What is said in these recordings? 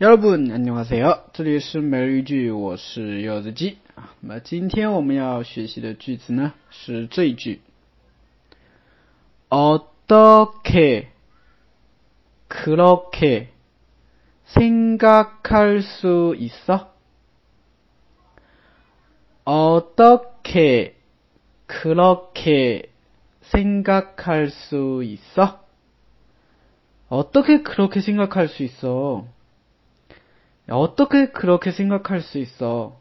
여러분안녕하세요，这里是每日一句，我是柚子鸡啊。那么今天我们要学习的句子呢是这一句：어떻게그렇게생각할수있어어떻게그렇게생각할수있어어떻게그렇게생각할수있어 어떻게그렇게생각할수있어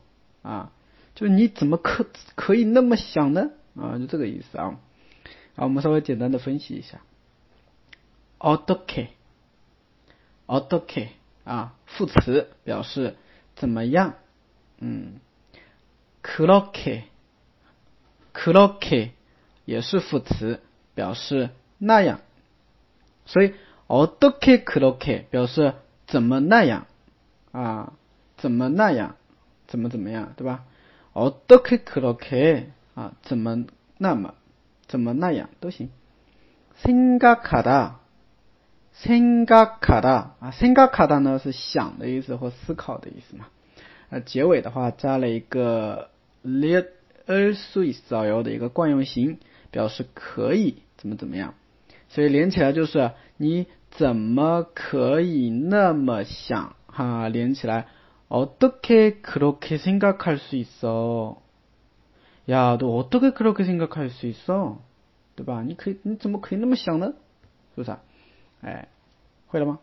啊，就是你怎么可可以那么想呢？啊，就这个意思啊。好，我们稍微简单的分析一下。어떻 게， 어떻게啊，副词表示怎么样？嗯，그렇 게， 그렇게也是副词，表示那样。所以어떻게그렇게表示怎么那样。 啊，怎么那样？怎么怎么样，对吧？어떻게그렇게啊，怎么那么，怎么那样都行。생각하 다， 생각하다啊，생각하다呢是想的意思或思考的意思嘛。呃，结尾的话加了一个릴수있어요的一个惯用型，表示可以怎么怎么样。所以连起来就是你怎么可以那么想？ 哈，连起来，어떻게그렇게생각할수있어呀，都어떻게그렇게생각할수있어对吧？你可以，你怎么可以那么想呢？是不是？哎，会了吗？